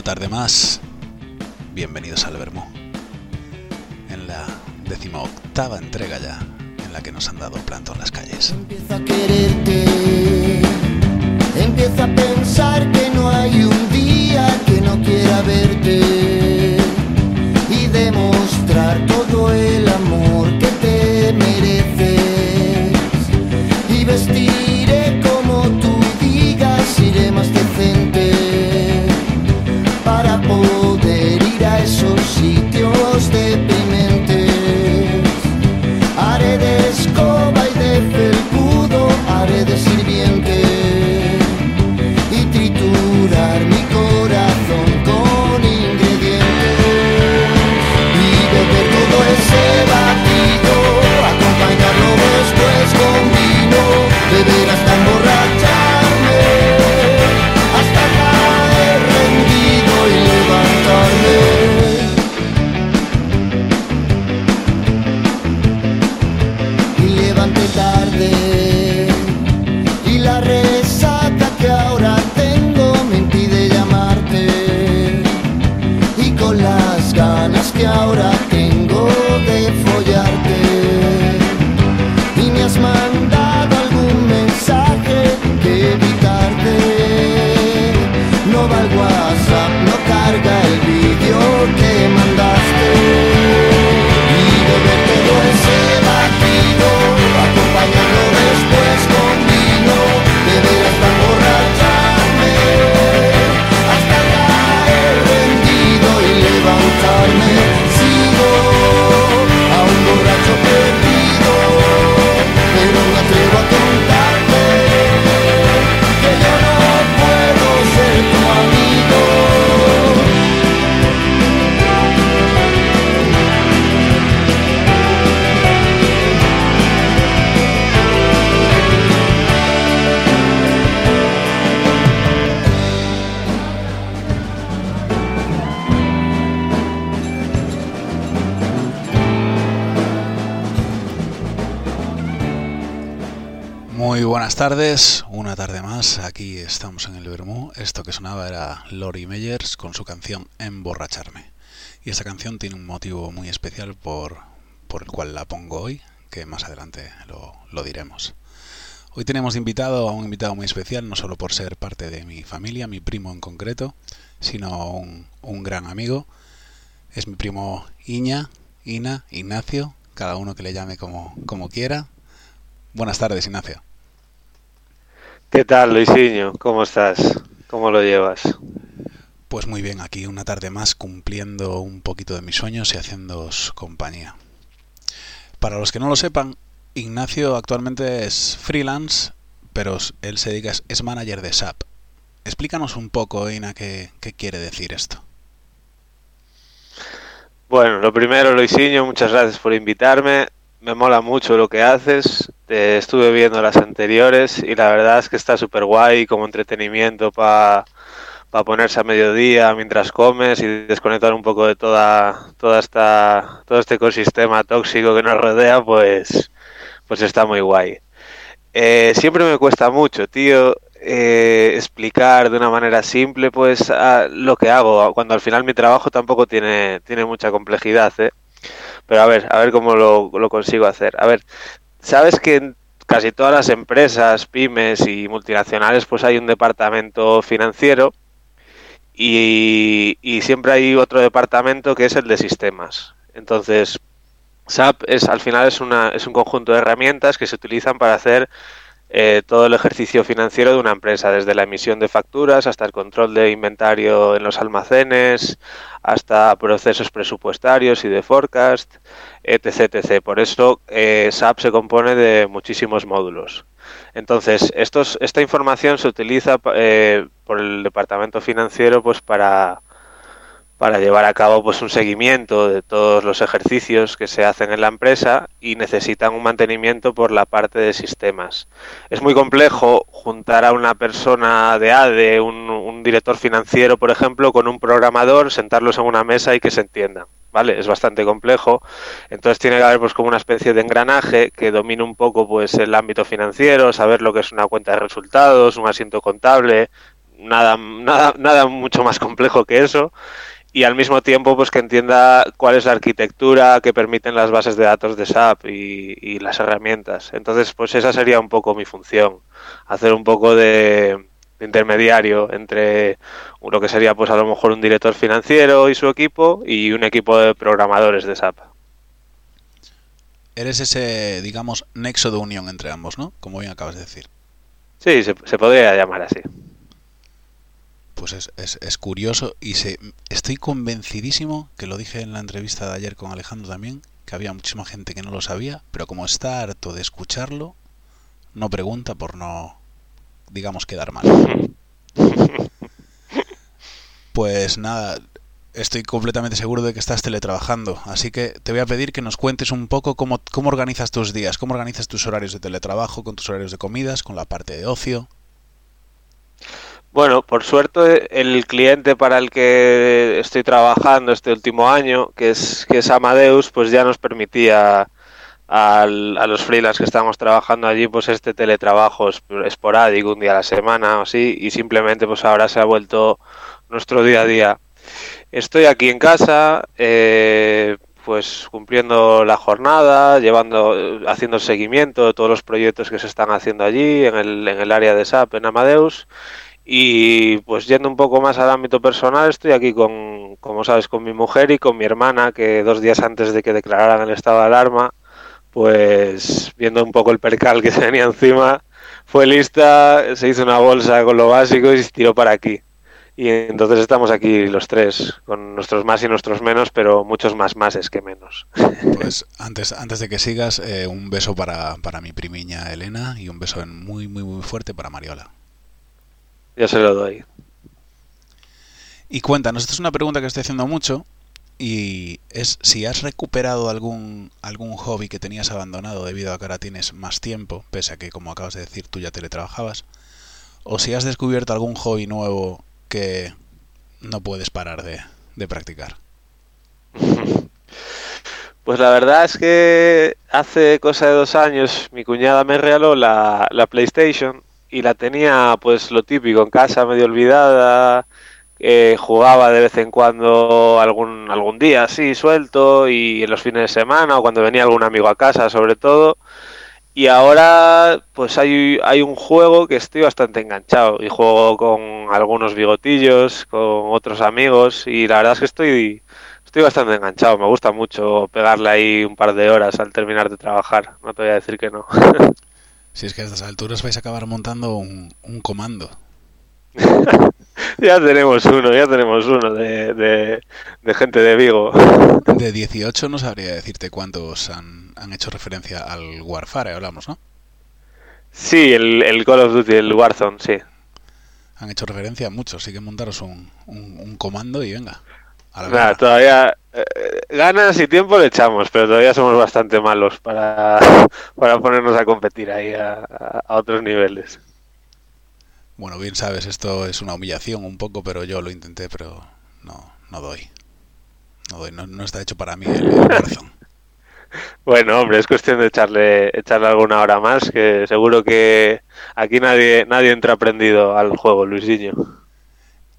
una tarde más. Bienvenidos al Vermú. En la decimoctava entrega ya, en la que nos han dado planto en las calles. Empieza a quererte, empieza a pensar que no hay un día que no quiera verte y demostrar todo el amor que Muy buenas tardes, una tarde más. Aquí estamos en el Vermú. Esto que sonaba era Lori Meyers con su canción Emborracharme. Y esta canción tiene un motivo muy especial por, por el cual la pongo hoy, que más adelante lo, lo diremos. Hoy tenemos invitado a un invitado muy especial, no solo por ser parte de mi familia, mi primo en concreto, sino un, un gran amigo. Es mi primo Iña, Ina, Ignacio, cada uno que le llame como, como quiera. Buenas tardes, Ignacio. ¿Qué tal, Luisinho? ¿Cómo estás? ¿Cómo lo llevas? Pues muy bien, aquí una tarde más cumpliendo un poquito de mis sueños y haciéndoos compañía. Para los que no lo sepan, Ignacio actualmente es freelance, pero él se dedica, es manager de SAP. Explícanos un poco, Ina, qué, qué quiere decir esto. Bueno, lo primero, Luisinho, muchas gracias por invitarme. Me mola mucho lo que haces. Te estuve viendo las anteriores y la verdad es que está súper guay como entretenimiento para ponerse a mediodía mientras comes y desconectar un poco de toda, toda esta, todo este ecosistema tóxico que nos rodea, pues, pues está muy guay. Eh, siempre me cuesta mucho, tío, eh, explicar de una manera simple pues lo que hago, cuando al final mi trabajo tampoco tiene, tiene mucha complejidad, ¿eh? Pero a ver, a ver cómo lo, lo consigo hacer. A ver, sabes que en casi todas las empresas, pymes y multinacionales, pues hay un departamento financiero y, y siempre hay otro departamento que es el de sistemas. Entonces, SAP es al final es, una, es un conjunto de herramientas que se utilizan para hacer eh, todo el ejercicio financiero de una empresa, desde la emisión de facturas hasta el control de inventario en los almacenes, hasta procesos presupuestarios y de forecast, etc. etc. Por eso eh, SAP se compone de muchísimos módulos. Entonces, estos, esta información se utiliza eh, por el departamento financiero pues para, para llevar a cabo pues un seguimiento de todos los ejercicios que se hacen en la empresa y necesitan un mantenimiento por la parte de sistemas. Es muy complejo juntar a una persona de ADE, un, un director financiero, por ejemplo, con un programador, sentarlos en una mesa y que se entiendan. ¿Vale? Es bastante complejo. Entonces tiene que haber pues como una especie de engranaje que domine un poco pues el ámbito financiero, saber lo que es una cuenta de resultados, un asiento contable, nada, nada, nada mucho más complejo que eso y al mismo tiempo pues que entienda cuál es la arquitectura que permiten las bases de datos de SAP y, las herramientas. Entonces, pues esa sería un poco mi función, hacer un poco de, intermediario entre lo que sería pues a lo mejor un director financiero y su equipo y un equipo de programadores de SAP. Eres ese, digamos, nexo de unión entre ambos, ¿no? Como bien acabas de decir. Sí, se, se podría llamar así pues es, es, curioso y se, estoy convencidísimo, que lo dije en la entrevista de ayer con Alejandro también, que había muchísima gente que no lo sabía, pero como está harto de escucharlo, no pregunta por no, digamos, quedar mal. Pues nada, estoy completamente seguro de que estás teletrabajando, así que te voy a pedir que nos cuentes un poco cómo, cómo organizas tus días, cómo organizas tus horarios de teletrabajo, con tus horarios de comidas, con la parte de ocio. Bueno, por suerte el cliente para el que estoy trabajando este último año, que es, que es Amadeus, pues ya nos permitía a los freelance que estamos trabajando allí, pues este teletrabajo esporádico, un día a la semana o así, y simplemente pues ahora se ha vuelto nuestro día a día. Estoy aquí en casa, eh, pues cumpliendo la jornada, llevando, haciendo el seguimiento de todos los proyectos que se están haciendo allí en el, en el área de SAP en Amadeus y pues yendo un poco más al ámbito personal, estoy aquí con, como sabes, con mi mujer y con mi hermana, que dos días antes de que declararan el estado de alarma, pues viendo un poco el percal que se venía encima, fue lista, se hizo una bolsa con lo básico y se tiró para aquí. Y entonces estamos aquí los tres, con nuestros más y nuestros menos, pero muchos más máses que menos. Pues antes, antes de que sigas, eh, un beso para, para mi primiña Elena y un beso muy, muy, muy fuerte para Mariola. Ya se lo doy. Y cuéntanos, esta es una pregunta que estoy haciendo mucho y es si has recuperado algún, algún hobby que tenías abandonado debido a que ahora tienes más tiempo, pese a que, como acabas de decir, tú ya teletrabajabas, o si has descubierto algún hobby nuevo que no puedes parar de, de practicar. Pues la verdad es que hace cosa de dos años mi cuñada me regaló la, la PlayStation y la tenía pues lo típico en casa medio olvidada eh, jugaba de vez en cuando algún algún día así suelto y en los fines de semana o cuando venía algún amigo a casa sobre todo. Y ahora pues hay, hay un juego que estoy bastante enganchado y juego con algunos bigotillos con otros amigos y la verdad es que estoy estoy bastante enganchado me gusta mucho pegarle ahí un par de horas al terminar de trabajar no te voy a decir que no Si es que a estas alturas vais a acabar montando un, comando. ya tenemos uno, ya tenemos uno de, gente de Vigo. De 18 no sabría decirte cuántos han, hecho referencia al Warfare, hablamos, ¿no? Sí, el, el, Call of Duty, el Warzone, sí. Han hecho referencia a muchos, así que montaros un, un comando y venga. Nada, todavía eh, ganas y tiempo le echamos, pero todavía somos bastante malos para, para ponernos a competir ahí a, otros niveles. Bueno, bien sabes, esto es una humillación un poco, pero yo lo intenté, pero no, no doy. No doy, no, está hecho para mí el, corazón. Bueno, hombre, es cuestión de echarle, echarle alguna hora más, que seguro que aquí nadie, nadie entra aprendido al juego, Luisinho.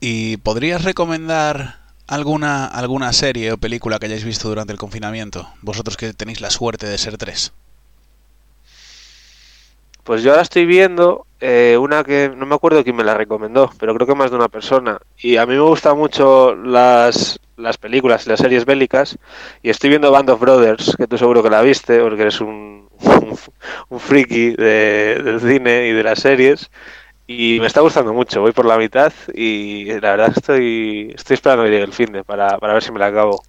¿Y podrías recomendar alguna, alguna serie o película que hayáis visto durante el confinamiento? Vosotros que tenéis la suerte de ser tres. Pues yo ahora estoy viendo eh, una que no me acuerdo quién me la recomendó, pero creo que más de una persona. Y a mí me gustan mucho las, las películas y las series bélicas. Y estoy viendo Band of Brothers, que tú seguro que la viste, porque eres un, un, friki del cine y de las series. Y me está gustando mucho, voy por la mitad y la verdad estoy, estoy esperando que llegue el fin de para, para ver si me la acabo.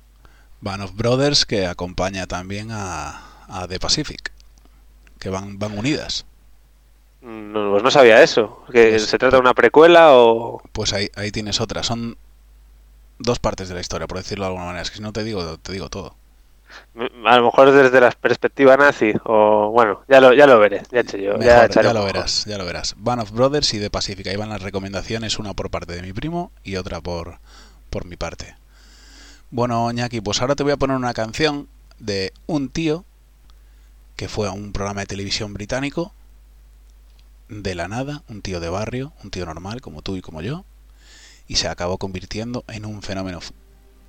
Band of Brothers que acompaña también a, a The Pacific, que van, van unidas. No, pues no sabía eso, que pues se trata de una precuela o... Pues ahí, ahí tienes otra, son dos partes de la historia, por decirlo de alguna manera, es que si no te digo, te digo todo. A lo mejor desde la perspectiva nazi, o bueno, ya lo, ya lo veré, ya, yo, ya, lo verás, ya lo verás. Band of Brothers y The Pacific, ahí van las recomendaciones, una por parte de mi primo y otra por, por mi parte. Bueno, Ñaki, pues ahora te voy a poner una canción de un tío que fue a un programa de televisión británico de la nada, un tío de barrio, un tío normal como tú y como yo, y se acabó convirtiendo en un fenómeno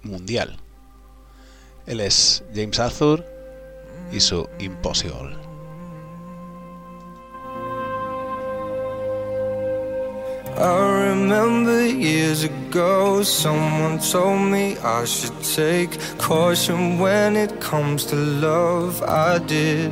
mundial. Él es James Arthur y su Impossible. I remember years ago, someone told me I should take caution when it comes to love. I did.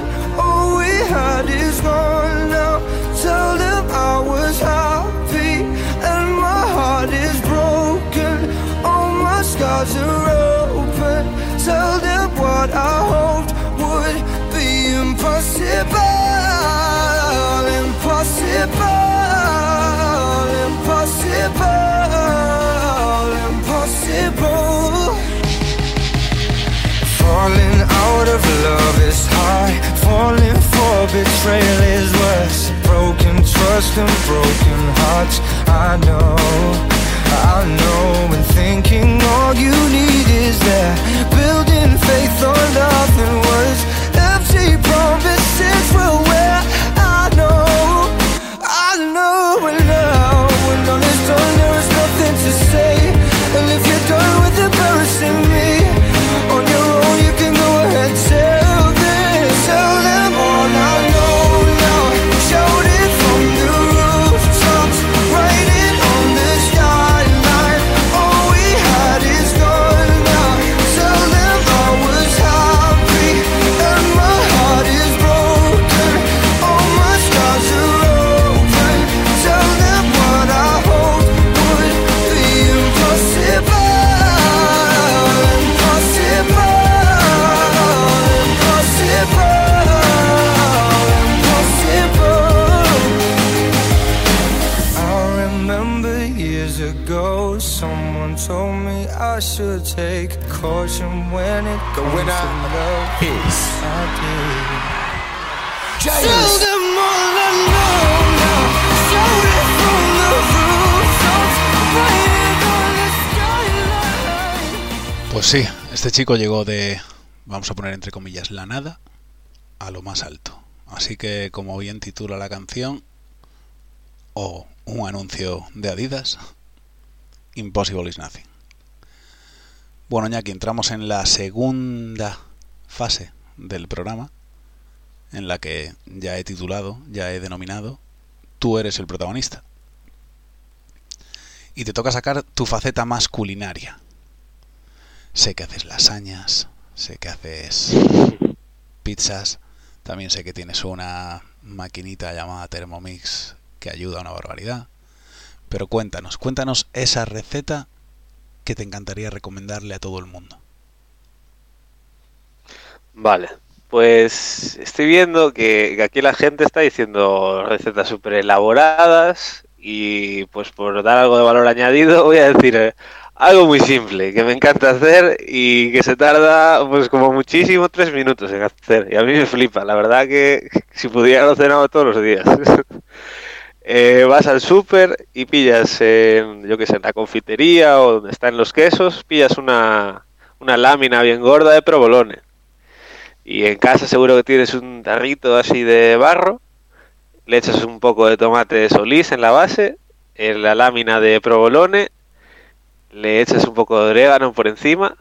Had is gone now. Tell them I was happy and my heart is broken. All my scars are open. Tell them what I hoped would be impossible. Impossible, impossible, impossible. Falling out of love is hard. Falling for betrayal is worse. Broken trust and broken hearts. I know, I know. And thinking all you need is that. Building faith on nothing was empty promises were take caution when it comes to love. is I did. James. Tell them all I know now. Shout it from the rooftops. Write it on the skyline. Pues sí, este chico llegó de, vamos a poner entre comillas, la nada a lo más alto. Así que, como bien titula la canción, o un anuncio de Adidas, Impossible is Nothing. Bueno, ya que entramos en la segunda fase del programa, en la que ya he titulado, ya he denominado, tú eres el protagonista. Y te toca sacar tu faceta más culinaria. Sé que haces lasañas, sé que haces pizzas, también sé que tienes una maquinita llamada Thermomix que ayuda a una barbaridad. Pero cuéntanos, cuéntanos esa receta que te encantaría recomendarle a todo el mundo. Vale, pues estoy viendo que, aquí la gente está diciendo recetas súper elaboradas y pues por dar algo de valor añadido voy a decir eh, algo muy simple que me encanta hacer y que se tarda pues como muchísimo tres minutos en hacer y a mí me flipa, la verdad que si pudiera lo cenaba todos los días. Eh, vas al súper y pillas, en, yo que sé, en la confitería o donde están los quesos, pillas una, una lámina bien gorda de provolone. Y en casa seguro que tienes un tarrito así de barro, le echas un poco de tomate solís en la base, en la lámina de provolone, le echas un poco de orégano por encima,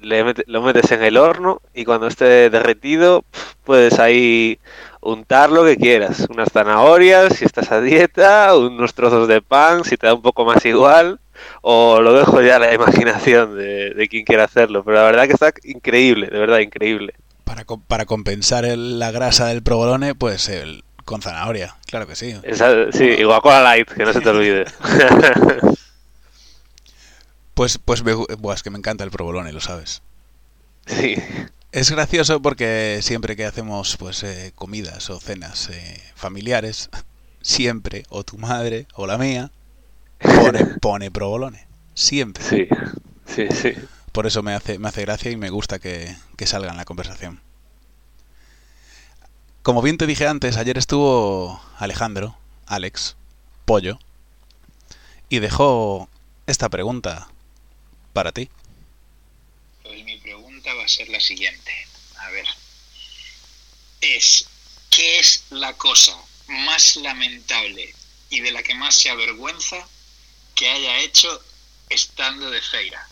le lo metes en el horno y cuando esté derretido puedes ahí untar lo que quieras, unas zanahorias si estás a dieta, unos trozos de pan si te da un poco más igual, o lo dejo ya a la imaginación de, de quien quiera hacerlo, pero la verdad que está increíble, de verdad increíble. Para, para compensar el- la grasa del provolone, pues el, con zanahoria, claro que sí. Esa- sí, y Coca-Cola Light, que no se te olvide. Pues, pues me buah, es que me encanta el provolone, lo sabes. sí. Es gracioso porque siempre que hacemos pues eh, comidas o cenas eh, familiares, siempre o tu madre o la mía pone, pone provolone. Siempre. Sí, sí, sí. Por eso me hace, me hace gracia y me gusta que, que salga en la conversación. Como bien te dije antes, ayer estuvo Alejandro, Alex, Pollo, y dejó esta pregunta para ti. Pues mi va a ser la siguiente. A ver. Es, ¿qué es la cosa más lamentable y de la que más se avergüenza que haya hecho estando de feira?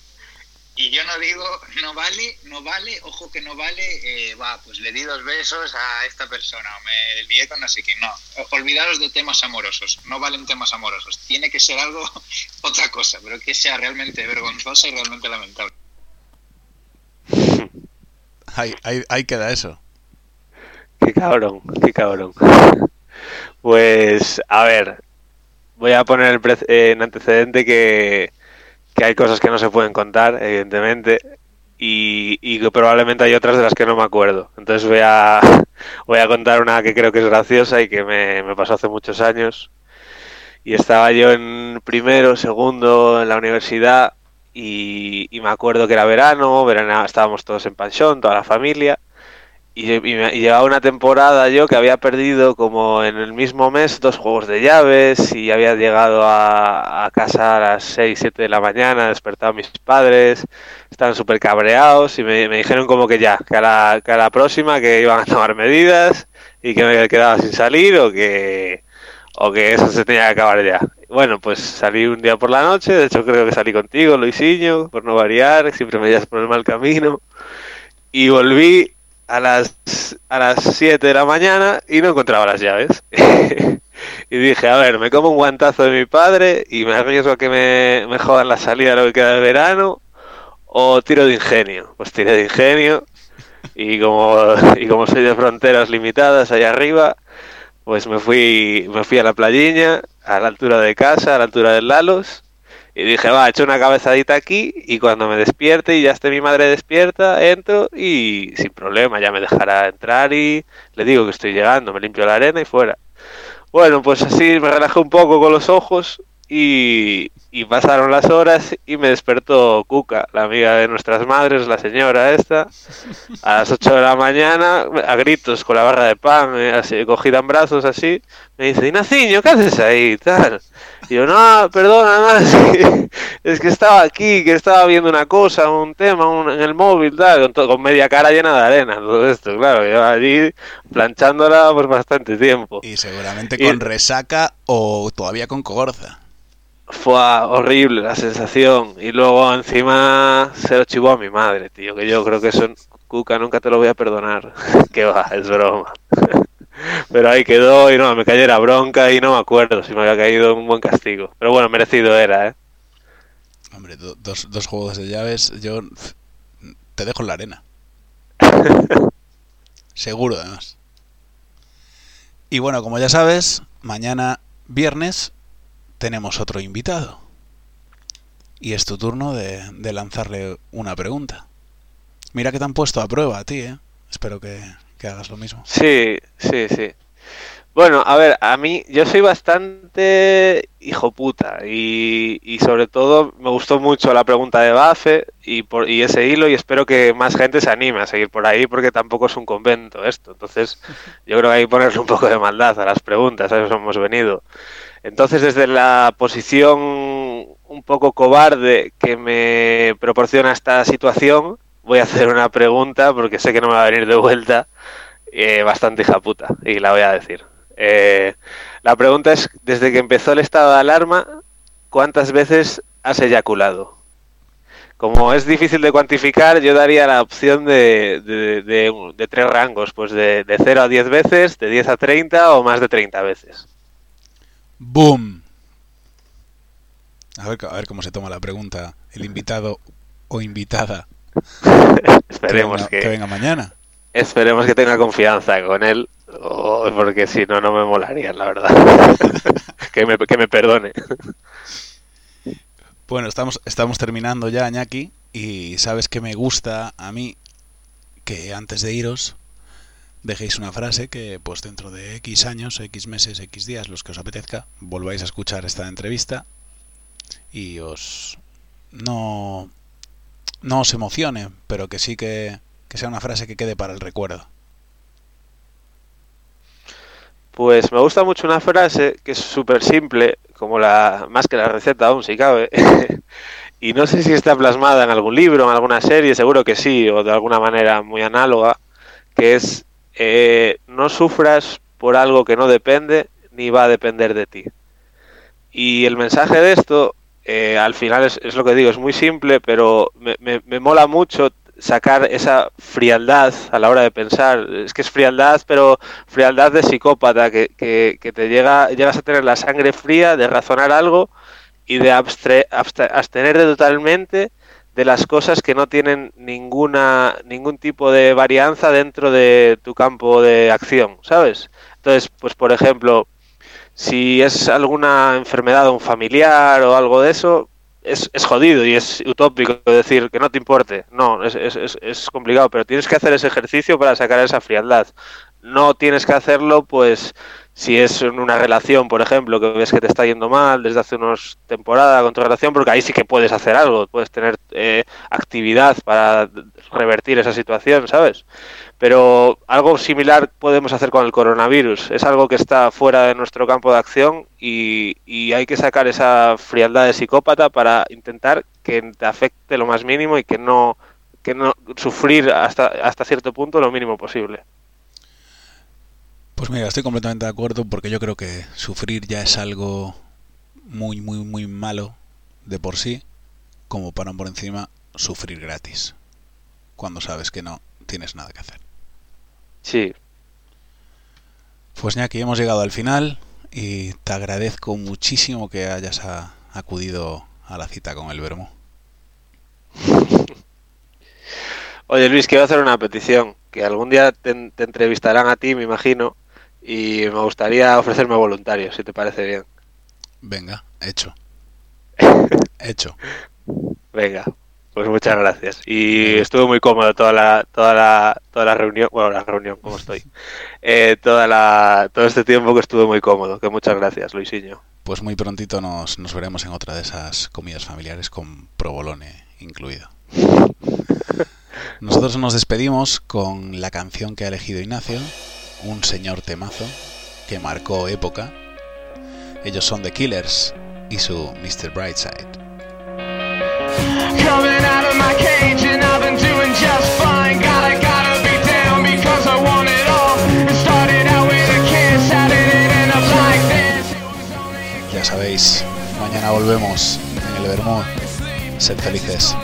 Y yo no digo, no vale, no vale, ojo que no vale, eh, va, pues le di dos besos a esta persona, o me lié con sé quién. No, olvidaros de temas amorosos, no valen temas amorosos. Tiene que ser algo, otra cosa, pero que sea realmente vergonzosa y realmente lamentable. Ahí, ahí, ahí queda eso. Qué cabrón, qué cabrón. Pues, a ver, voy a poner pre- en antecedente que, que hay cosas que no se pueden contar, evidentemente, y, y que probablemente hay otras de las que no me acuerdo. Entonces voy a, voy a contar una que creo que es graciosa y que me, me pasó hace muchos años. Y estaba yo en primero, segundo en la universidad y, y me acuerdo que era verano, verano, estábamos todos en pensión, toda la familia. Y, y me- y llevaba una temporada yo que había perdido como en el mismo mes dos juegos de llaves y había llegado a, a casa a las 6, 7 de la mañana, despertado a mis padres, estaban súper cabreados y me, me dijeron como que ya, que a, la, que a la próxima que iban a tomar medidas y que me quedaba sin salir o que, o que eso se tenía que acabar ya. Bueno, pues salí un día por la noche, de hecho creo que salí contigo, Luisinho, por no variar, siempre me llevas por el mal camino, y volví a las a las 7 de la mañana y no encontraba las llaves. y dije, a ver, me como un guantazo de mi padre y me arriesgo a que me, me jodan la salida lo que queda de verano o tiro de ingenio. Pues tiré de ingenio y como y como soy de fronteras limitadas allá arriba, pues me fui me fui a la playiña, a la altura de casa, a la altura del Lalos y dije, va, echo una cabezadita aquí y cuando me despierte y ya esté mi madre despierta, entro y sin problema, ya me dejará entrar y le digo que estoy llegando, me limpio la arena y fuera. Bueno, pues así me relajé un poco con los ojos y, y pasaron las horas y me despertó Cuca, la amiga de nuestras madres, la señora esta, a las 8 de la mañana, a gritos con la barra de pan, eh, así, cogida en brazos así, me dice, Ignaciño, ¿qué haces ahí? Tal. Y yo, no, perdona, no, es que, es que estaba aquí, que estaba viendo una cosa, un tema un- en el móvil, tal, con, media cara llena de arena, todo esto, claro, yo allí planchándola por bastante tiempo. Y seguramente Y- con resaca o todavía con cogorza. Fue horrible la sensación. Y luego encima se lo chivó a mi madre, tío, que yo creo que eso, Cuca, nunca te lo voy a perdonar. que va, es broma. Pero ahí quedó y no, me cayera bronca y no me acuerdo si me había caído un buen castigo. Pero bueno, merecido era, ¿eh? Hombre, do- dos, dos juegos de llaves, yo te dejo en la arena. Seguro, además. Y bueno, como ya sabes, mañana viernes tenemos otro invitado. Y es tu turno de, lanzarle una pregunta. Mira que te han puesto a prueba a ti, ¿eh? Espero que, que hagas lo mismo. Sí, sí, sí. Bueno, a ver, a mí yo soy bastante hijo puta y, y sobre todo me gustó mucho la pregunta de Bafe y, por, y ese hilo y espero que más gente se anime a seguir por ahí porque tampoco es un convento esto. Entonces yo creo que hay que ponerle un poco de maldad a las preguntas, a eso hemos venido. Entonces desde la posición un poco cobarde que me proporciona esta situación voy a hacer una pregunta porque sé que no me va a venir de vuelta eh, bastante hija puta y la voy a decir. Eh, la pregunta es, desde que empezó el estado de alarma, ¿cuántas veces has eyaculado? Como es difícil de cuantificar, yo daría la opción de, de, de- tres rangos, pues de, de 0 a 10 veces, de 10 a 30 o más de 30 veces. ¡Boom! A ver, a ver cómo se toma la pregunta el invitado o invitada que Esperemos venga, que, que venga mañana. esperemos que tenga confianza con él, porque si no, no me molaría, la verdad. que, me, que me perdone. Bueno, estamos, estamos terminando ya, Ñaki, y sabes que me gusta a mí que antes de iros dejéis una frase que pues dentro de X años, X meses, X días, los que os apetezca, volváis a escuchar esta entrevista y os no no os emocione, pero que sí que, que sea una frase que quede para el recuerdo. Pues me gusta mucho una frase que es súper simple, como la más que la receta aún si cabe. y no sé si está plasmada en algún libro, en alguna serie, seguro que sí, o de alguna manera muy análoga, que es eh, no sufras por algo que no depende ni va a depender de ti. Y el mensaje de esto, eh, al final es, lo que digo, es muy simple, pero me, mola mucho sacar esa frialdad a la hora de pensar. Es que es frialdad, pero frialdad de psicópata, que, te llega, llegas a tener la sangre fría de razonar algo y de abstre, abstenerte totalmente de las cosas que no tienen ninguna ningún tipo de varianza dentro de tu campo de acción, ¿sabes? Entonces, pues por ejemplo, si es alguna enfermedad de un familiar o algo de eso, es, es, jodido y es utópico decir que no te importe. No, es, es, es, complicado, pero tienes que hacer ese ejercicio para sacar esa frialdad. No tienes que hacerlo, pues, si es en una relación, por ejemplo, que ves que te está yendo mal desde hace unos temporadas con tu relación, porque ahí sí que puedes hacer algo, puedes tener eh, actividad para revertir esa situación, ¿sabes? Pero algo similar podemos hacer con el coronavirus. Es algo que está fuera de nuestro campo de acción y, y, hay que sacar esa frialdad de psicópata para intentar que te afecte lo más mínimo y que no, que no sufrir hasta, hasta cierto punto lo mínimo posible. Pues mira, estoy completamente de acuerdo porque yo creo que sufrir ya es algo muy, muy, muy malo de por sí, como para por encima sufrir gratis, cuando sabes que no tienes nada que hacer. Sí. Pues ya aquí hemos llegado al final y te agradezco muchísimo que hayas a, acudido a la cita con el Vermo. Oye Luis, quiero hacer una petición, que algún día te, te, entrevistarán a ti, me imagino, y me gustaría ofrecerme voluntario, si te parece bien. Venga, hecho. hecho. Venga, pues muchas gracias. Y estuve muy cómodo toda la, toda la, toda la reunión, bueno, la reunión, como estoy. Eh, toda la, todo este tiempo que estuve muy cómodo. Que muchas gracias, Luisinho. Pues muy prontito nos, nos veremos en otra de esas comidas familiares con provolone incluido. Nosotros nos despedimos con la canción que ha elegido Ignacio, un señor temazo que marcó época. Ellos son The Killers y su Mr. Brightside. Coming out of my cage and I've been doing just fine. Gotta, gotta be down because I want it all. It started out with a kiss, how did it end up like this? Ya sabéis, mañana volvemos en el Vermont. Sed felices.